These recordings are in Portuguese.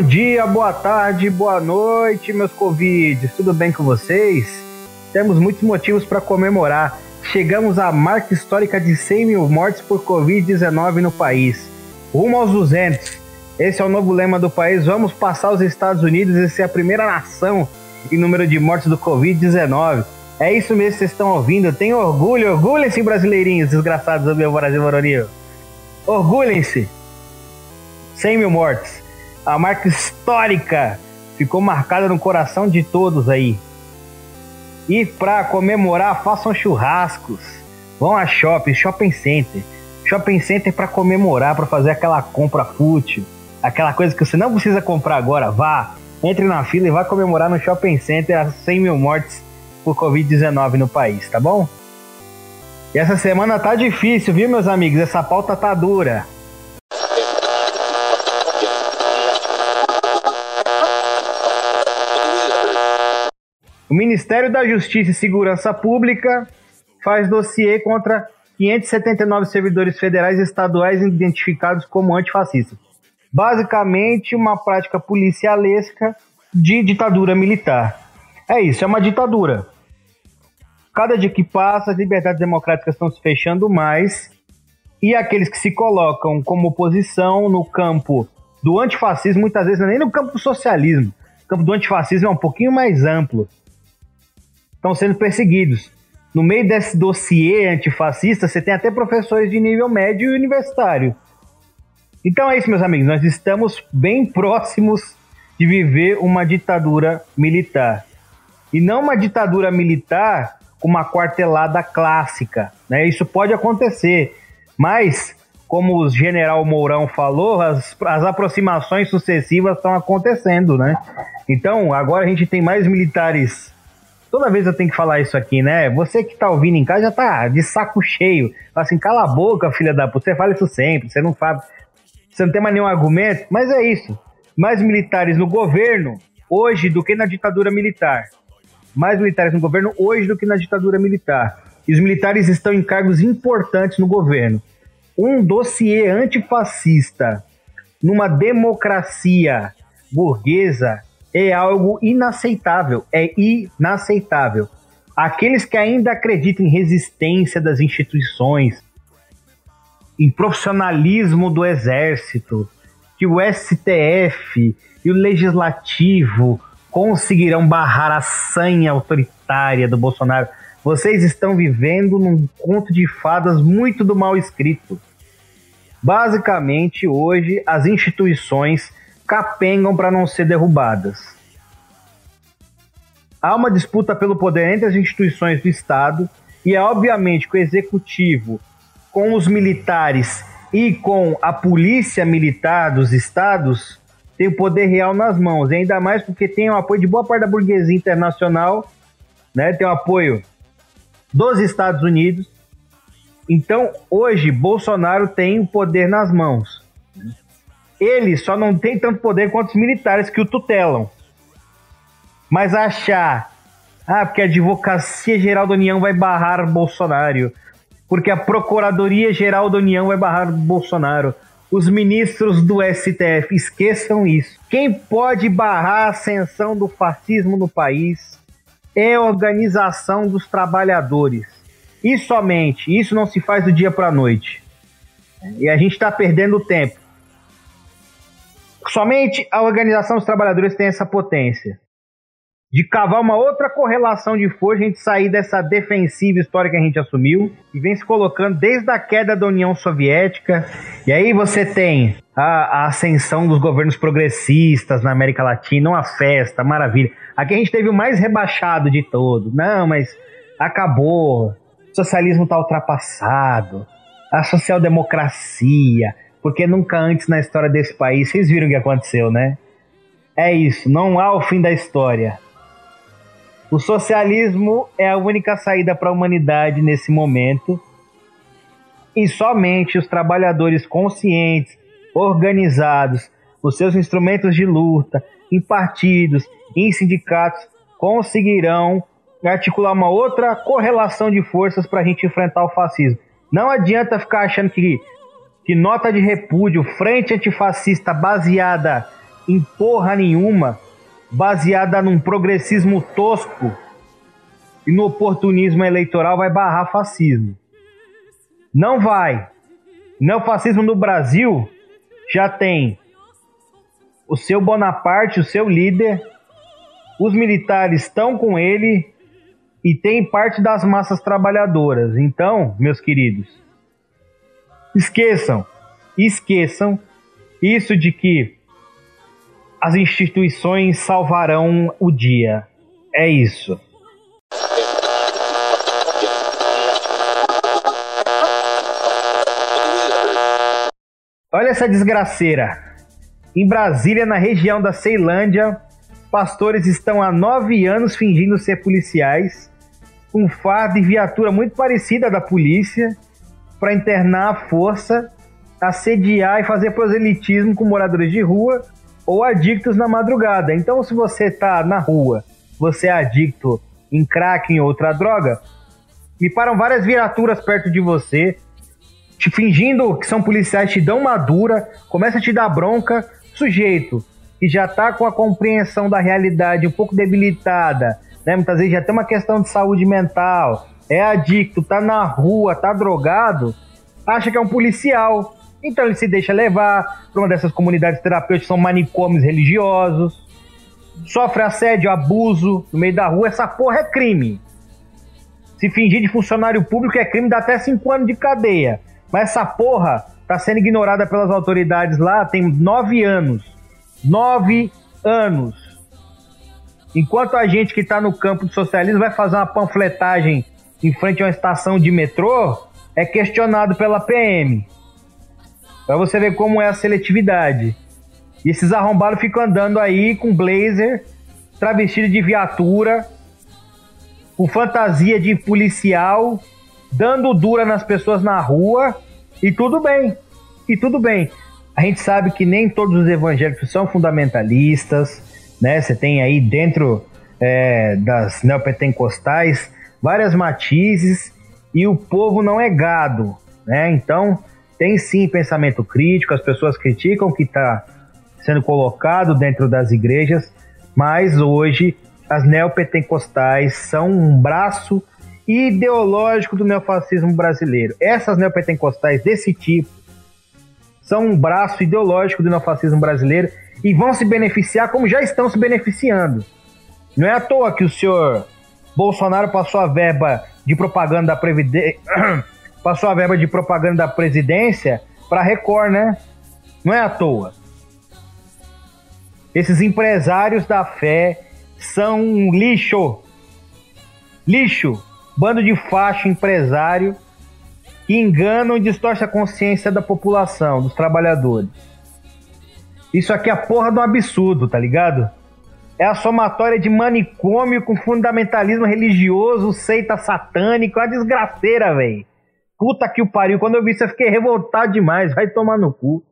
Bom dia, boa tarde, boa noite, meus Covid. Tudo bem com vocês? Temos muitos motivos para comemorar. Chegamos à marca histórica de 100 mil mortes por Covid-19 no país. Rumo aos 200. Esse é o novo lema do país. Vamos passar os Estados Unidos e ser a primeira nação em número de mortes do Covid-19. É isso mesmo que vocês estão ouvindo. Tenho orgulho, orgulhem-se, brasileirinhos desgraçados do meu Brasil varonil. Orgulhem-se. 100 mil mortes a marca histórica ficou marcada no coração de todos aí. E para comemorar, façam churrascos. Vão a shopping, shopping center. Shopping center para comemorar, para fazer aquela compra fútil. Aquela coisa que você não precisa comprar agora. Vá, entre na fila e vá comemorar no shopping center as 100 mil mortes por Covid-19 no país, tá bom? E essa semana tá difícil, viu, meus amigos? Essa pauta tá dura. O Ministério da Justiça e Segurança Pública faz dossiê contra 579 servidores federais e estaduais identificados como antifascistas. Basicamente, uma prática policialesca de ditadura militar. É isso, é uma ditadura. Cada dia que passa, as liberdades democráticas estão se fechando mais e aqueles que se colocam como oposição no campo do antifascismo, muitas vezes não é nem no campo do socialismo. O campo do antifascismo é um pouquinho mais amplo estão sendo perseguidos. No meio desse dossiê antifascista, você tem até professores de nível médio e universitário. Então é isso, meus amigos. Nós estamos bem próximos de viver uma ditadura militar. E não uma ditadura militar com uma quartelada clássica. Né? Isso pode acontecer. Mas, como o general Mourão falou, as, as aproximações sucessivas estão acontecendo. Né? Então, agora a gente tem mais militares Toda vez eu tenho que falar isso aqui, né? Você que tá ouvindo em casa já tá de saco cheio. Fala assim, cala a boca, filha da puta. Você fala isso sempre, você não fala. Você não tem mais nenhum argumento, mas é isso. Mais militares no governo hoje do que na ditadura militar. Mais militares no governo hoje do que na ditadura militar. E os militares estão em cargos importantes no governo. Um dossiê antifascista numa democracia burguesa é algo inaceitável. É inaceitável. Aqueles que ainda acreditam em resistência das instituições, em profissionalismo do exército, que o STF e o legislativo conseguirão barrar a sanha autoritária do Bolsonaro. Vocês estão vivendo num conto de fadas muito do mal escrito. Basicamente, hoje, as instituições capengam para não ser derrubadas. Há uma disputa pelo poder entre as instituições do Estado e é obviamente que o executivo, com os militares e com a polícia militar dos estados, tem o poder real nas mãos, e ainda mais porque tem o apoio de boa parte da burguesia internacional, né? tem o apoio dos Estados Unidos. Então, hoje, Bolsonaro tem o poder nas mãos. Ele só não tem tanto poder quanto os militares que o tutelam. Mas achar, ah, porque a Advocacia Geral da União vai barrar Bolsonaro, porque a Procuradoria Geral da União vai barrar Bolsonaro, os ministros do STF, esqueçam isso. Quem pode barrar a ascensão do fascismo no país é a organização dos trabalhadores. E somente, isso não se faz do dia para a noite. E a gente está perdendo tempo. Somente a organização dos trabalhadores tem essa potência de cavar uma outra correlação de força, a gente sair dessa defensiva histórica que a gente assumiu e vem se colocando desde a queda da União Soviética. E aí você tem a, a ascensão dos governos progressistas na América Latina, uma festa, maravilha. Aqui a gente teve o mais rebaixado de todo. Não, mas acabou. O socialismo está ultrapassado. A social-democracia, porque nunca antes na história desse país, vocês viram o que aconteceu, né? É isso, não há o fim da história. O socialismo é a única saída para a humanidade nesse momento. E somente os trabalhadores conscientes, organizados, os seus instrumentos de luta, em partidos, em sindicatos, conseguirão articular uma outra correlação de forças para a gente enfrentar o fascismo. Não adianta ficar achando que que nota de repúdio, frente antifascista baseada em porra nenhuma, baseada num progressismo tosco e no oportunismo eleitoral, vai barrar fascismo. Não vai. Neofascismo no Brasil já tem o seu Bonaparte, o seu líder, os militares estão com ele e tem parte das massas trabalhadoras. Então, meus queridos, esqueçam, esqueçam isso de que as instituições salvarão o dia. É isso. Olha essa desgraceira. Em Brasília, na região da Ceilândia, pastores estão há nove anos fingindo ser policiais, com fardo e viatura muito parecida da polícia, para internar a força, assediar e fazer proselitismo com moradores de rua ou adictos na madrugada. Então, se você está na rua, você é adicto em crack em outra droga, me param várias viaturas perto de você, te fingindo que são policiais, te dão uma dura, começa a te dar bronca, sujeito que já está com a compreensão da realidade um pouco debilitada, né? Muitas vezes já tem uma questão de saúde mental, é adicto, tá na rua, tá drogado, acha que é um policial. Então ele se deixa levar para uma dessas comunidades terapêuticas, são manicômios religiosos, sofre assédio, abuso no meio da rua, essa porra é crime. Se fingir de funcionário público é crime, dá até 5 anos de cadeia. Mas essa porra tá sendo ignorada pelas autoridades lá tem nove anos. Nove anos. Enquanto a gente que está no campo do socialismo vai fazer uma panfletagem em frente a uma estação de metrô, é questionado pela PM. Para você ver como é a seletividade. E esses arrombados ficam andando aí com blazer, travestido de viatura, com fantasia de policial, dando dura nas pessoas na rua e tudo bem. E tudo bem. A gente sabe que nem todos os evangélicos são fundamentalistas, né? Você tem aí dentro é, das neopentecostais várias matizes e o povo não é gado, né? Então tem sim pensamento crítico, as pessoas criticam o que está sendo colocado dentro das igrejas, mas hoje as neopentecostais são um braço ideológico do neofascismo brasileiro. Essas neopentecostais desse tipo são um braço ideológico do neofascismo brasileiro e vão se beneficiar como já estão se beneficiando. Não é à toa que o senhor Bolsonaro passou a verba de propaganda da Previdência. passou a verba de propaganda da presidência para Record, né? Não é à toa. Esses empresários da fé são um lixo. Lixo bando de facho empresário que enganam e distorcem a consciência da população, dos trabalhadores. Isso aqui é a porra um absurdo, tá ligado? É a somatória de manicômio com fundamentalismo religioso, seita satânico, é uma desgraceira, velho. Puta que o pariu. Quando eu vi isso, eu fiquei revoltado demais. Vai tomar no cu.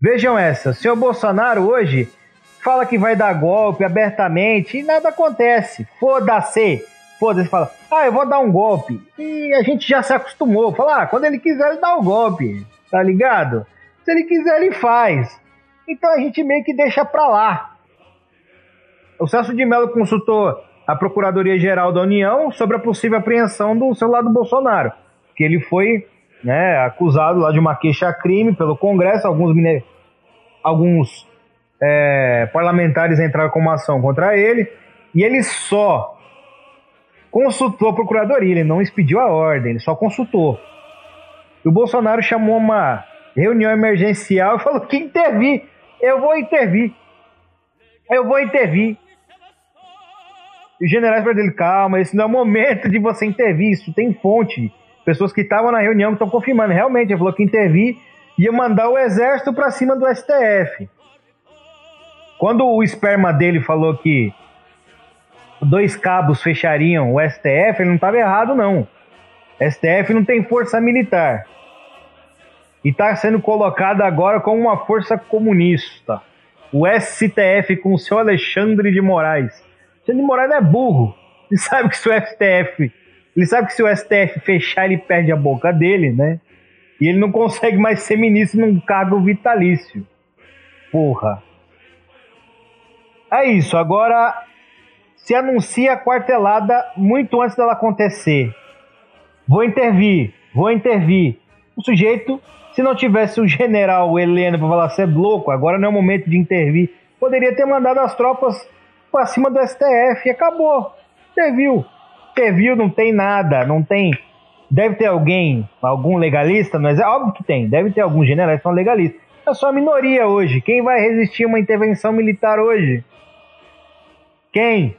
Vejam essa, o senhor Bolsonaro hoje fala que vai dar golpe abertamente e nada acontece. Foda-se. Foda-se, fala, ah, eu vou dar um golpe. E a gente já se acostumou. Fala, ah, quando ele quiser, ele dá o golpe. Tá ligado? Se ele quiser, ele faz. Então a gente meio que deixa pra lá. O Celso de Mello consultou a Procuradoria-Geral da União sobre a possível apreensão do celular do Bolsonaro. Que ele foi né, acusado lá de uma queixa-crime pelo Congresso. Alguns alguns é, parlamentares entraram com uma ação contra ele e ele só consultou a procuradoria, ele não expediu a ordem, ele só consultou. E o Bolsonaro chamou uma reunião emergencial e falou que intervir, eu vou intervir, eu vou intervir. E os generais para ele, calma, esse não é o momento de você intervir, isso tem fonte. Pessoas que estavam na reunião estão confirmando, realmente, ele falou que intervir ia mandar o exército para cima do STF. Quando o esperma dele falou que dois cabos fechariam o STF, ele não estava errado, não. STF não tem força militar. E está sendo colocado agora como uma força comunista. O STF com o seu Alexandre de Moraes. Alexandre de Moraes é burro. E sabe que se o STF Ele sabe que se o STF fechar, ele perde a boca dele, né? E ele não consegue mais ser ministro num cargo vitalício. Porra. É isso. Agora se anuncia a quartelada muito antes dela acontecer. Vou intervir, vou intervir. O sujeito, se não tivesse o general Helena para falar, você é louco, agora não é o momento de intervir, poderia ter mandado as tropas para cima do STF e acabou. Interviu. Interviu, não tem nada, não tem. Deve ter alguém, algum legalista, mas é óbvio que tem. Deve ter alguns generais que são legalistas. É só a minoria hoje. Quem vai resistir a uma intervenção militar hoje? Quem?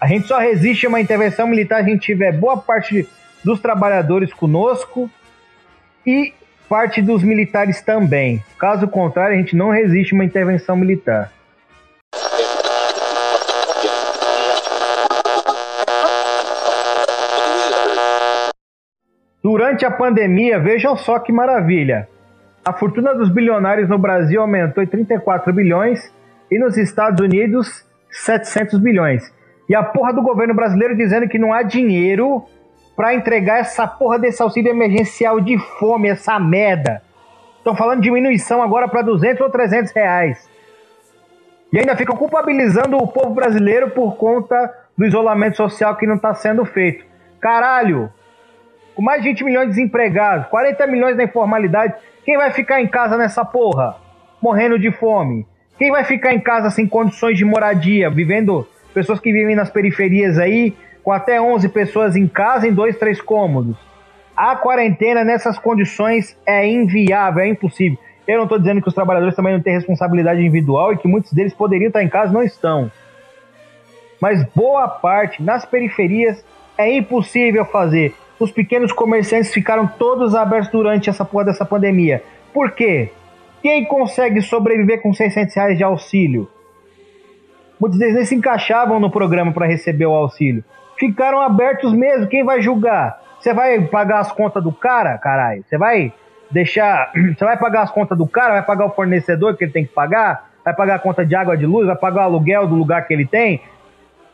A gente só resiste a uma intervenção militar se a gente tiver boa parte dos trabalhadores conosco e parte dos militares também. Caso contrário, a gente não resiste a uma intervenção militar. Durante a pandemia, vejam só que maravilha. A fortuna dos bilionários no Brasil aumentou em 34 bilhões e nos Estados Unidos 700 bilhões. E a porra do governo brasileiro dizendo que não há dinheiro para entregar essa porra desse auxílio emergencial de fome, essa merda. Estão falando de diminuição agora para 200 ou 300 reais. E ainda ficam culpabilizando o povo brasileiro por conta do isolamento social que não está sendo feito. Caralho! Com mais de 20 milhões de desempregados, 40 milhões na informalidade, quem vai ficar em casa nessa porra? Morrendo de fome? Quem vai ficar em casa sem condições de moradia, vivendo pessoas que vivem nas periferias aí, com até 11 pessoas em casa em dois, três cômodos. A quarentena nessas condições é inviável, é impossível. Eu não estou dizendo que os trabalhadores também não têm responsabilidade individual e que muitos deles poderiam estar em casa não estão. Mas boa parte, nas periferias, é impossível fazer. Os pequenos comerciantes ficaram todos abertos durante essa porra dessa pandemia. Por quê? Quem consegue sobreviver com 600 reais de auxílio? Muitos deles nem se encaixavam no programa para receber o auxílio. Ficaram abertos mesmo. Quem vai julgar? Você vai pagar as contas do cara, caralho? Você vai deixar. Você vai pagar as contas do cara? Vai pagar o fornecedor que ele tem que pagar? Vai pagar a conta de água de luz? Vai pagar o aluguel do lugar que ele tem?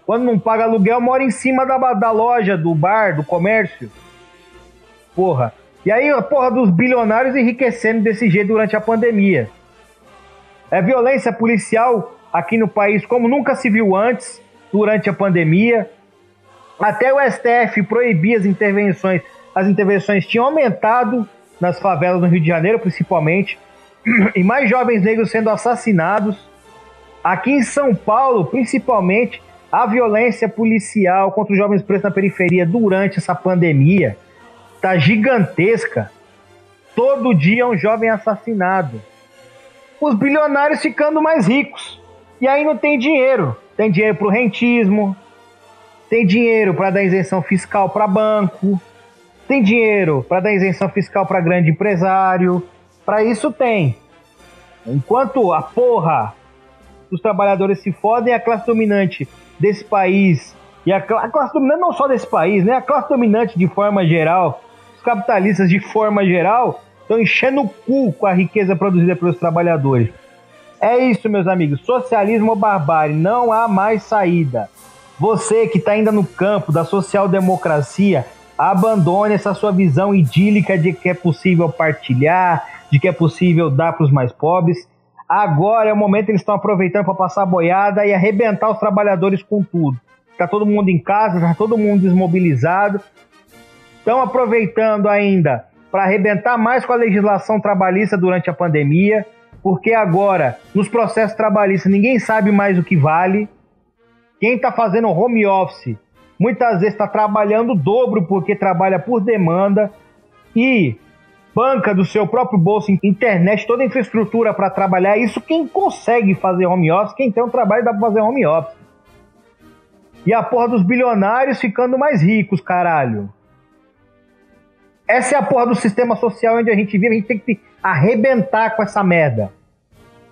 Quando não paga aluguel, mora em cima da, da loja, do bar, do comércio. Porra. E aí a porra dos bilionários enriquecendo desse jeito durante a pandemia. É violência policial aqui no país como nunca se viu antes, durante a pandemia. Até o STF proibia as intervenções. As intervenções tinham aumentado nas favelas do Rio de Janeiro, principalmente, e mais jovens negros sendo assassinados. Aqui em São Paulo, principalmente, a violência policial contra os jovens pretos na periferia durante essa pandemia está gigantesca. Todo dia um jovem assassinado. Os bilionários ficando mais ricos. E aí não tem dinheiro. Tem dinheiro para o rentismo, tem dinheiro para dar isenção fiscal para banco, tem dinheiro para dar isenção fiscal para grande empresário. Para isso tem. Enquanto a porra dos trabalhadores se fodem, a classe dominante desse país e a, a classe dominante não só desse país, né? A classe dominante de forma geral, capitalistas de forma geral, estão enchendo o cu com a riqueza produzida pelos trabalhadores. É isso, meus amigos. Socialismo ou barbárie, não há mais saída. Você que está ainda no campo da social-democracia, abandone essa sua visão idílica de que é possível partilhar, de que é possível dar para os mais pobres. Agora é o momento que eles estão aproveitando para passar boiada e arrebentar os trabalhadores com tudo. Está todo mundo em casa, está todo mundo desmobilizado. Estão aproveitando ainda para arrebentar mais com a legislação trabalhista durante a pandemia porque agora, nos processos trabalhistas, ninguém sabe mais o que vale. Quem está fazendo home office muitas vezes está trabalhando o dobro porque trabalha por demanda e banca do seu próprio bolso, internet, toda a infraestrutura para trabalhar. Isso quem consegue fazer home office, quem tem um trabalho dá para fazer home office. E a porra dos bilionários ficando mais ricos, caralho. Essa é a porra do sistema social onde a gente vive, a gente tem que arrebentar com essa merda.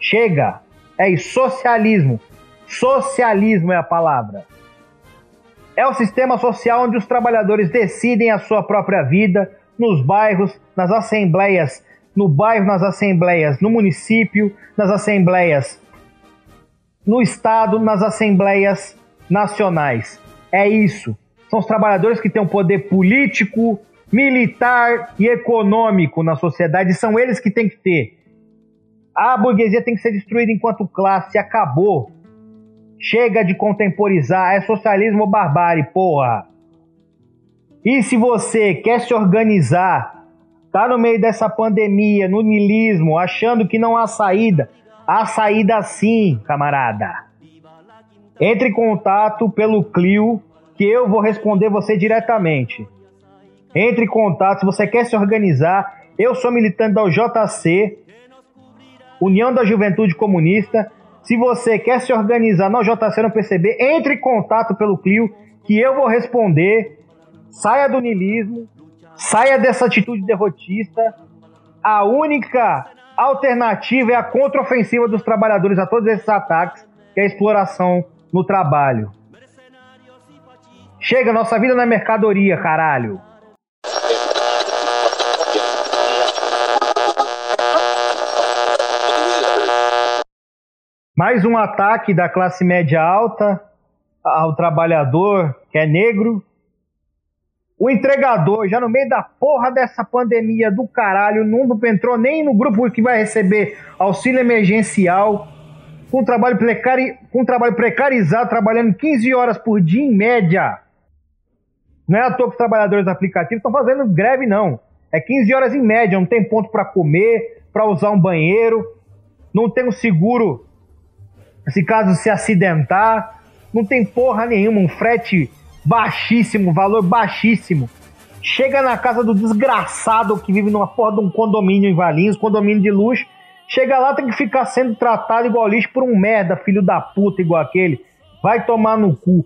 Chega! É isso, socialismo. Socialismo é a palavra. É o sistema social onde os trabalhadores decidem a sua própria vida nos bairros, nas assembleias, no bairro, nas assembleias, no município, nas assembleias, no estado, nas assembleias nacionais. É isso. são os trabalhadores que têm um poder político, militar e econômico na sociedade, são eles que têm que ter. A burguesia tem que ser destruída enquanto classe, acabou. Chega de contemporizar, é socialismo ou barbárie, porra. E se você quer se organizar, tá no meio dessa pandemia, no nilismo, achando que não há saída, há saída sim, camarada. Entre em contato pelo Clio, que eu vou responder você diretamente. Entre em contato se você quer se organizar. Eu sou militante da UJC, União da Juventude Comunista. Se você quer se organizar na UJC no PCB, entre em contato pelo Clio, que eu vou responder. Saia do nilismo, saia dessa atitude derrotista. A única alternativa é a contraofensiva dos trabalhadores a todos esses ataques, que é a exploração no trabalho. Chega, nossa vida não é mercadoria, caralho. Mais um ataque da classe média alta ao trabalhador que é negro. O entregador, já no meio da porra dessa pandemia do caralho, não entrou nem no grupo que vai receber auxílio emergencial, com trabalho, precari, com trabalho precarizado, trabalhando 15 horas por dia em média. Não é à toa que os trabalhadores aplicativos estão fazendo greve, não. É 15 horas em média, não tem ponto para comer, para usar um banheiro, não tem um seguro se caso se acidentar, não tem porra nenhuma, um frete baixíssimo, valor baixíssimo. Chega na casa do desgraçado que vive numa porra de um condomínio em Valinhos, condomínio de luxo. Chega lá, tem que ficar sendo tratado igual lixo por um merda, filho da puta, igual aquele. Vai tomar no cu.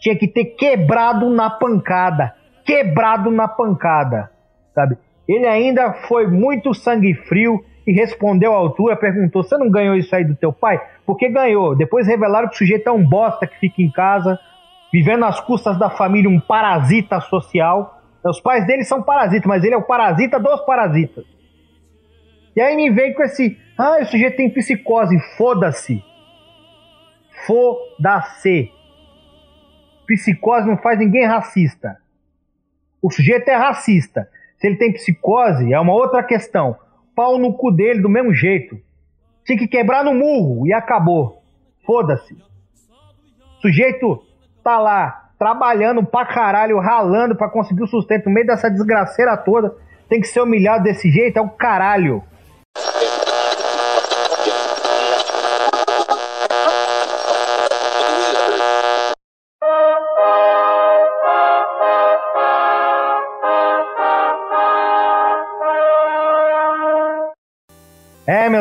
Tinha que ter quebrado na pancada. Quebrado na pancada. Sabe? Ele ainda foi muito sangue frio e respondeu à altura, perguntou: Você não ganhou isso aí do teu pai? Porque ganhou. Depois revelaram que o sujeito é um bosta que fica em casa, vivendo às custas da família, um parasita social. Os pais dele são parasitas, mas ele é o parasita dos parasitas. E aí me vem com esse: Ah, o sujeito tem psicose. Foda-se. Foda-se. Psicose não faz ninguém racista. O sujeito é racista. Se ele tem psicose, é uma outra questão pau no cu dele do mesmo jeito. Tinha que quebrar no murro e acabou. Foda-se. Sujeito tá lá trabalhando pra caralho, ralando pra conseguir o sustento no meio dessa desgraceira toda. Tem que ser humilhado desse jeito, é o caralho.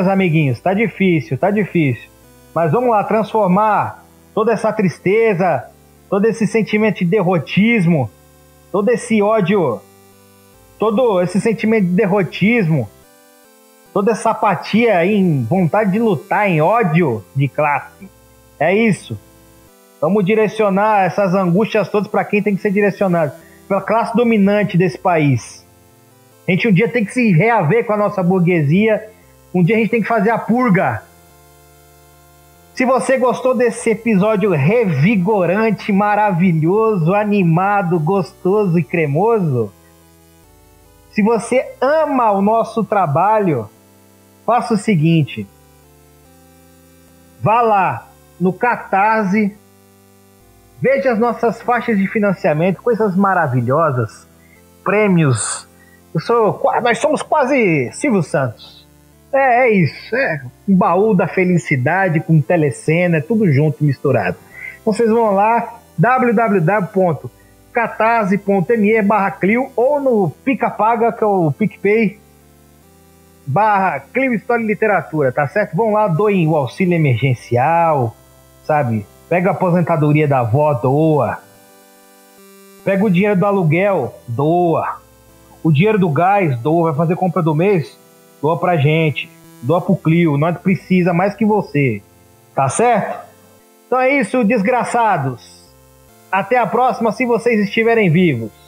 Meus amiguinhos, tá difícil, tá difícil. Mas vamos lá, transformar toda essa tristeza, todo esse sentimento de derrotismo, todo esse ódio, todo esse sentimento de derrotismo, toda essa apatia em vontade de lutar, em ódio de classe. É isso. Vamos direcionar essas angústias todas para quem tem que ser direcionado pela classe dominante desse país. A gente um dia tem que se reaver com a nossa burguesia um dia a gente tem que fazer a purga. Se você gostou desse episódio revigorante, maravilhoso, animado, gostoso e cremoso, se você ama o nosso trabalho, faça o seguinte: vá lá no Catarse, veja as nossas faixas de financiamento, coisas maravilhosas, prêmios. Sou, nós somos quase Silvio Santos. É, é isso. É um baú da felicidade com telecena, é tudo junto, misturado. Então vocês vão lá, www.catarse.me barra Clio ou no PicApaga, que é o PicPay, barra Clio História e Literatura, tá certo? Vão lá, doem o auxílio emergencial, sabe? Pega a aposentadoria da avó, doa. Pega o dinheiro do aluguel, doa. O dinheiro do gás, doa. Vai fazer compra do mês, doa pra gente, doa pro Clio, nós precisa mais que você. Tá certo? Então é isso, desgraçados. Até a próxima se vocês estiverem vivos.